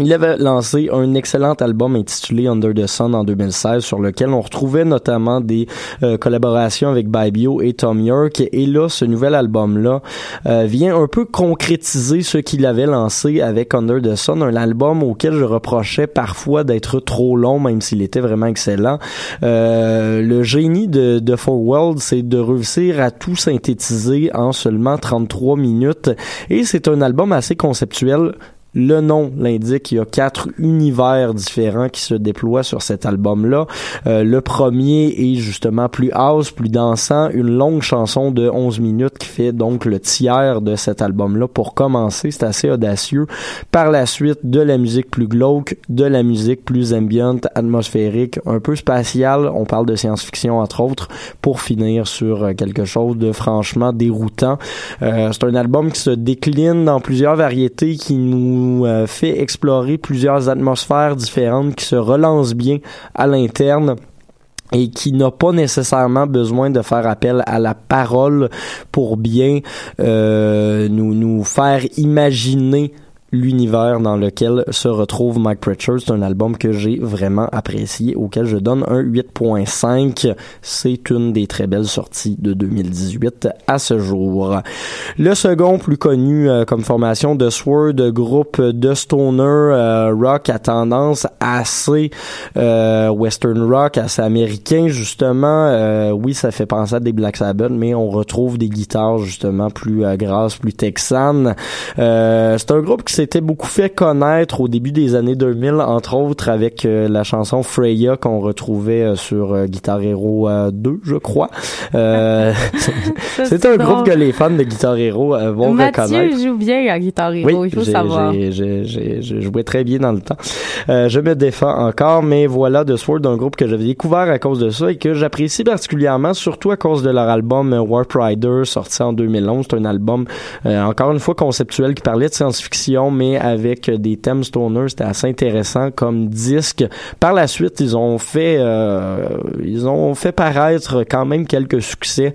Il avait lancé un excellent album intitulé Under the Sun en 2016 sur lequel on retrouvait notamment des euh, collaborations avec Bibio et Tom York. Et là ce nouvel album là euh, vient un peu concrétiser ce qu'il avait lancé avec Under the Sun un album auquel je reprochais parfois d'être trop long même s'il était vraiment excellent. Euh, le génie de, de Four World c'est de réussir à tout synthétiser en seulement 33 minutes. Et c'est un album assez conceptuel le nom l'indique, il y a quatre univers différents qui se déploient sur cet album-là. Euh, le premier est justement plus house, plus dansant, une longue chanson de 11 minutes qui fait donc le tiers de cet album-là. Pour commencer, c'est assez audacieux. Par la suite, de la musique plus glauque, de la musique plus ambiante, atmosphérique, un peu spatiale. On parle de science-fiction entre autres, pour finir sur euh, quelque chose de franchement déroutant. Euh, c'est un album qui se décline dans plusieurs variétés qui nous euh, fait explorer plusieurs atmosphères différentes qui se relancent bien à l'interne et qui n'a pas nécessairement besoin de faire appel à la parole pour bien euh, nous, nous faire imaginer l'univers dans lequel se retrouve Mike Pritchard. C'est un album que j'ai vraiment apprécié, auquel je donne un 8.5. C'est une des très belles sorties de 2018 à ce jour. Le second, plus connu euh, comme formation de Sword, groupe de stoner euh, rock à tendance assez euh, western rock, assez américain justement. oui, ça fait penser à des Black Sabbath, mais on retrouve des guitares justement plus grasses, plus texanes. c'est un groupe qui s'est s'était beaucoup fait connaître au début des années 2000, entre autres avec euh, la chanson Freya qu'on retrouvait euh, sur euh, Guitar Hero 2, je crois. c'est un groupe que les fans de Guitar Hero vont Mathieu reconnaître. Mathieu joue bien à Guitar Hero, il faut savoir. J'ai joué très bien dans le temps. je me défends encore, mais voilà The Sword, un groupe que j'avais découvert à cause de ça et que j'apprécie particulièrement, surtout à cause de leur album Warp Rider, sorti en 2011. C'est un album, encore une fois, conceptuel qui parlait de science-fiction, mais avec des thèmes stoner. C'était assez intéressant comme disque. Par la suite, ils ont fait, euh, ils ont fait paraître quand même quelques succès.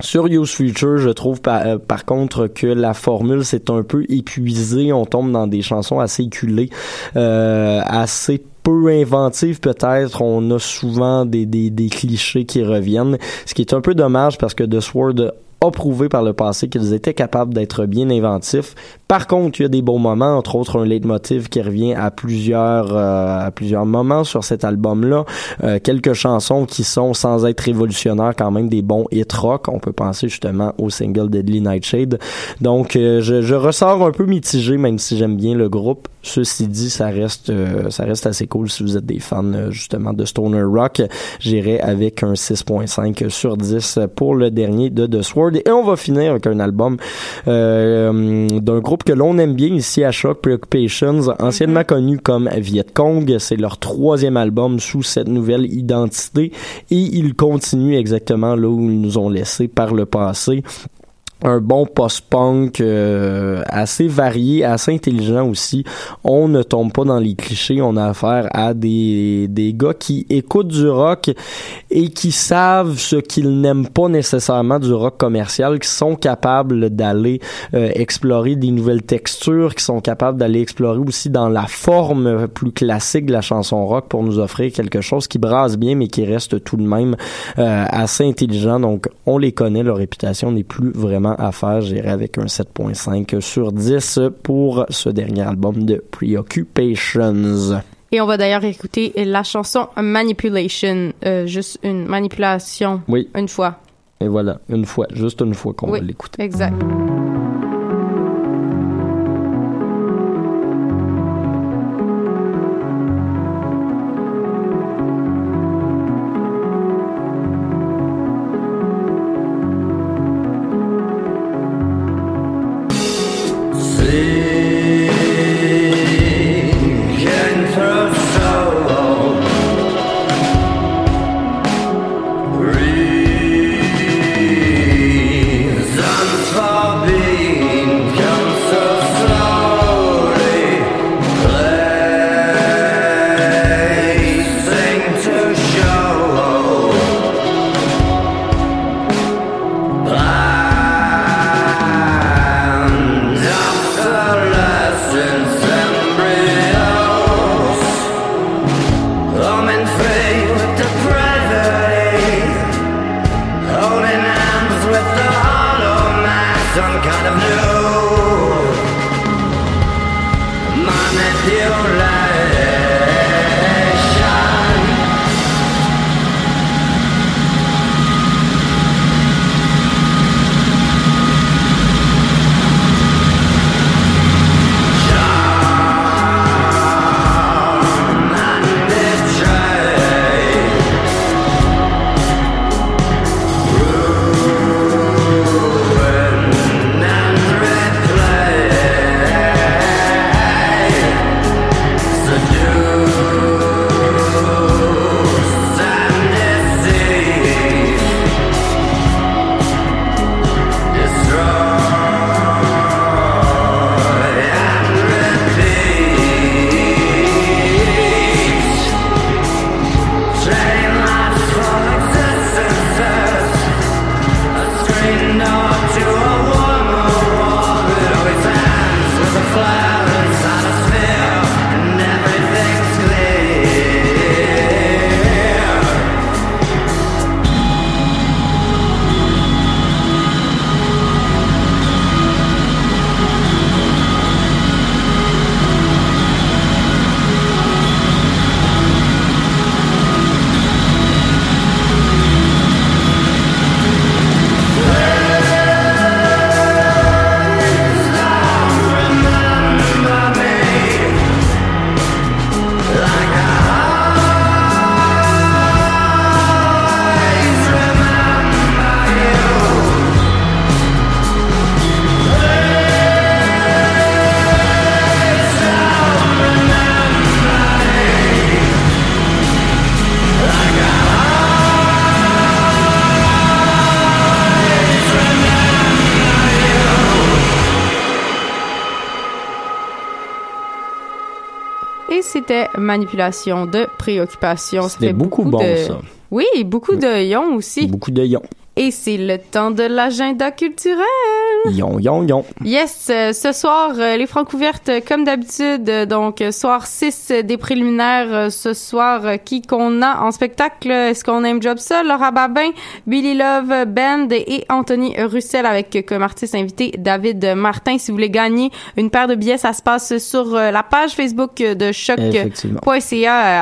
Sur Use Future, je trouve euh, par, contre que la formule s'est un peu épuisée. On tombe dans des chansons assez éculées, euh, assez peu inventives peut-être. On a souvent des, des clichés qui reviennent, ce qui est un peu dommage parce que The Sword a prouvé par le passé qu'ils étaient capables d'être bien inventifs. Par contre, il y a des bons moments, entre autres un leitmotiv qui revient à plusieurs euh, à plusieurs moments sur cet album-là. Euh, quelques chansons qui sont sans être révolutionnaires quand même des bons hit rock. On peut penser justement au single Deadly Nightshade. Donc, euh, je, je, ressors un peu mitigé, même si j'aime bien le groupe. Ceci dit, ça reste ça reste assez cool si vous êtes des fans justement de stoner rock. J'irai avec un 6.5 sur 10 pour le dernier de The Sword. Et on va finir avec un album euh, d'un groupe que l'on aime bien ici à Shock, Preoccupations, anciennement mhm. connu comme Viet Cong. C'est leur troisième album sous cette nouvelle identité et ils continuent exactement là où ils nous ont laissé par le passé. Un bon post-punk euh, assez varié, assez intelligent aussi. On ne tombe pas dans les clichés, on a affaire à des, des gars qui écoutent du rock et qui savent ce qu'ils n'aiment pas nécessairement du rock commercial, qui sont capables d'aller euh, explorer des nouvelles textures, qui sont capables d'aller explorer aussi dans la forme plus classique de la chanson rock pour nous offrir quelque chose qui brasse bien mais qui reste tout de même euh, assez intelligent. Donc on les connaît, leur réputation n'est plus vraiment à faire. J'irai avec un 7.5 sur 10 pour ce dernier album de Preoccupations. Et on va d'ailleurs écouter la chanson Manipulation, euh, juste une manipulation. Oui. Une fois. Et voilà, une fois, juste une fois qu'on oui, va l'écouter. Exact. Manipulation de préoccupation. C'était beaucoup, beaucoup, bon, de... ça. Oui, beaucoup de yon aussi. Beaucoup de yon. Et c'est le temps de l'agenda culturel. Yon, yon, yon. Yes, ce soir, euh, les francs ouvertes, euh, comme d'habitude. euh, donc, euh, soir 6 des préliminaires. euh, ce soir, euh, qui qu'on a en spectacle? Est-ce qu'on aime job ça? Laura Babin, Billy Love Band et Anthony Russell avec euh, comme artiste invité David Martin. Si vous voulez gagner une paire de billets, ça se passe sur euh, la page Facebook de choc.ca.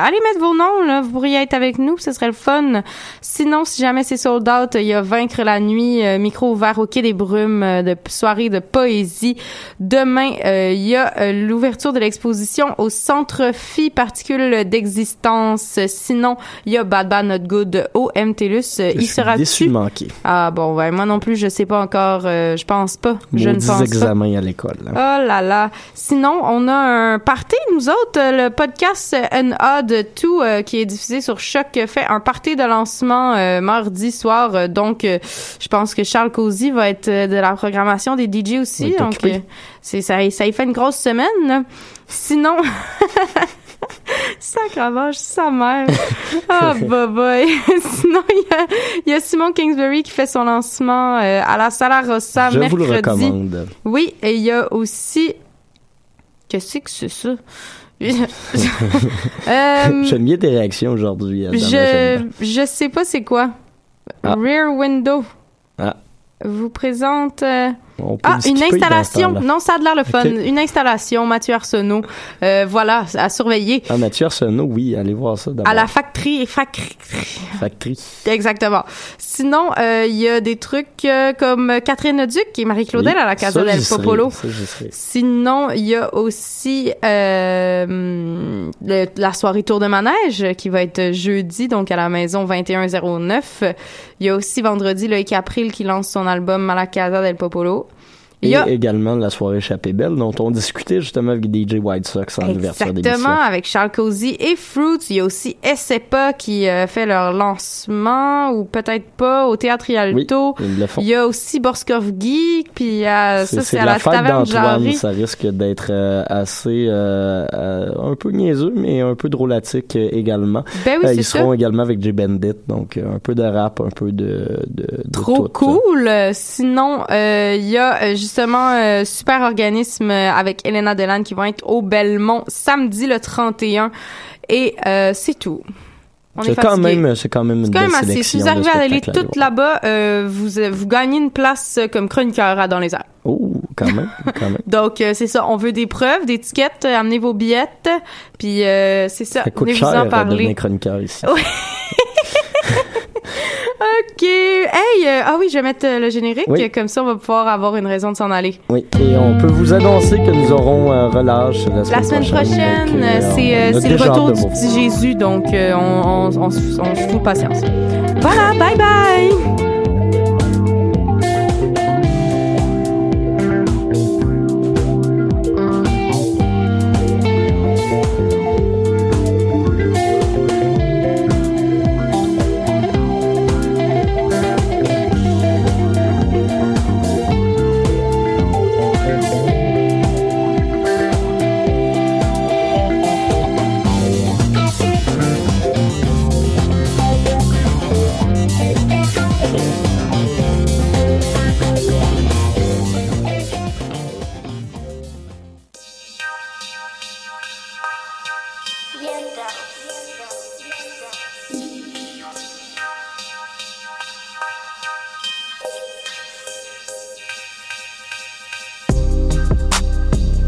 Euh, allez mettre vos noms, là. Vous pourriez être avec nous, ce serait le fun. Sinon, si jamais c'est sold out, il y a Vaincre la nuit, euh, micro ouvert au Quai des Brumes, euh, de soirée de poésie. Demain, euh, il y a euh, l'ouverture de l'exposition au Centre Phi Particules d'existence. Sinon, il y a Bad Bad Not Good au MTLUS. Euh, Je Il suis sera déçu de manquer. Ah bon, ouais, moi non plus, je sais pas encore. euh, je pense pas. Je ne pense pas. examens à l'école. hein. Oh là là. Sinon, on a un party, nous autres. Le podcast An Odd 2 euh, qui est diffusé sur Choc fait un party de lancement euh, mardi soir. donc, je pense que Charles Cozy va être de la programmation des DJ aussi. Oui, donc, c'est ça, ça y fait une grosse semaine. là. Sinon, sacravage, sa mère. Ah, bah boy. Sinon, il y a, il y a Simon Kingsbury qui fait son lancement euh, à la Sala Rossa Je vous mercredi. le recommande. Oui, et il y a aussi. Qu'est-ce que c'est ça? Euh, J'aime bien tes réactions aujourd'hui. Je, je sais pas c'est quoi. Ah. Rear Window. Ah. Vous présente. euh, On peut Ah, une installation. Non, ça a de l'air le fun. Une installation, Mathieu Arsenault. Euh, voilà, à surveiller. Ah, Mathieu Arsenault, oui, allez voir ça d'abord. À la factory. factory. Factory. Exactement. Sinon, euh, il y a des trucs euh, comme Catherine Duc et Marie-Claudel Oui, à la Casa del serai, Popolo. ça. Sinon, il y a aussi euh, le- la soirée Tour de Manège qui va être jeudi, donc à la maison 2109. Il y a aussi vendredi Loïc April qui lance son album à la Casa del Popolo. Il Et y a également la soirée Chappée Belle, dont on discutait justement avec DJ White Sox en ouverture d'émission. Exactement, avec Charles Cozy et Fruits. Il y a aussi SEPA qui euh, fait leur lancement, ou peut-être pas, au Théâtre Oui, Rialto. ils le font. Il y a aussi Borskov-Guy, puis euh, ça, c'est à la la fête d'Antoine, ça risque d'être euh, assez euh, euh, un peu niaiseux, mais un peu drôlatique également. Ben oui, ils ça. seront également avec J Bandit, donc un peu de rap, un peu de, de, de Trop tout, cool. Sinon, il y a euh, justement euh, super organisme euh, avec Elena Delan qui vont être au Belmont samedi le 31 et euh, c'est tout. On est C'est quand même, c'est quand même une C'est quand belle même assez. sélection Si vous arrivez à aller voir. là-bas, euh, vous vous gagnez une place comme chroniqueur à dans les airs. Oh, quand même, quand même. Donc euh, c'est ça. On veut des preuves, des tickets. euh, amenez vos billettes. Puis c'est ça. Ça coûte Venez cher vous en de parler. chroniqueur ici. Oui. Ok. Hey, euh, ah oui, je vais mettre euh, le générique. Oui. Comme ça, on va pouvoir avoir une raison de s'en aller. Oui, et on peut vous annoncer que nous aurons euh, relâche la semaine, La semaine prochaine, euh, c'est le retour du petit Jésus, donc on, on, on, se- on se fout patience. Voilà, bye bye!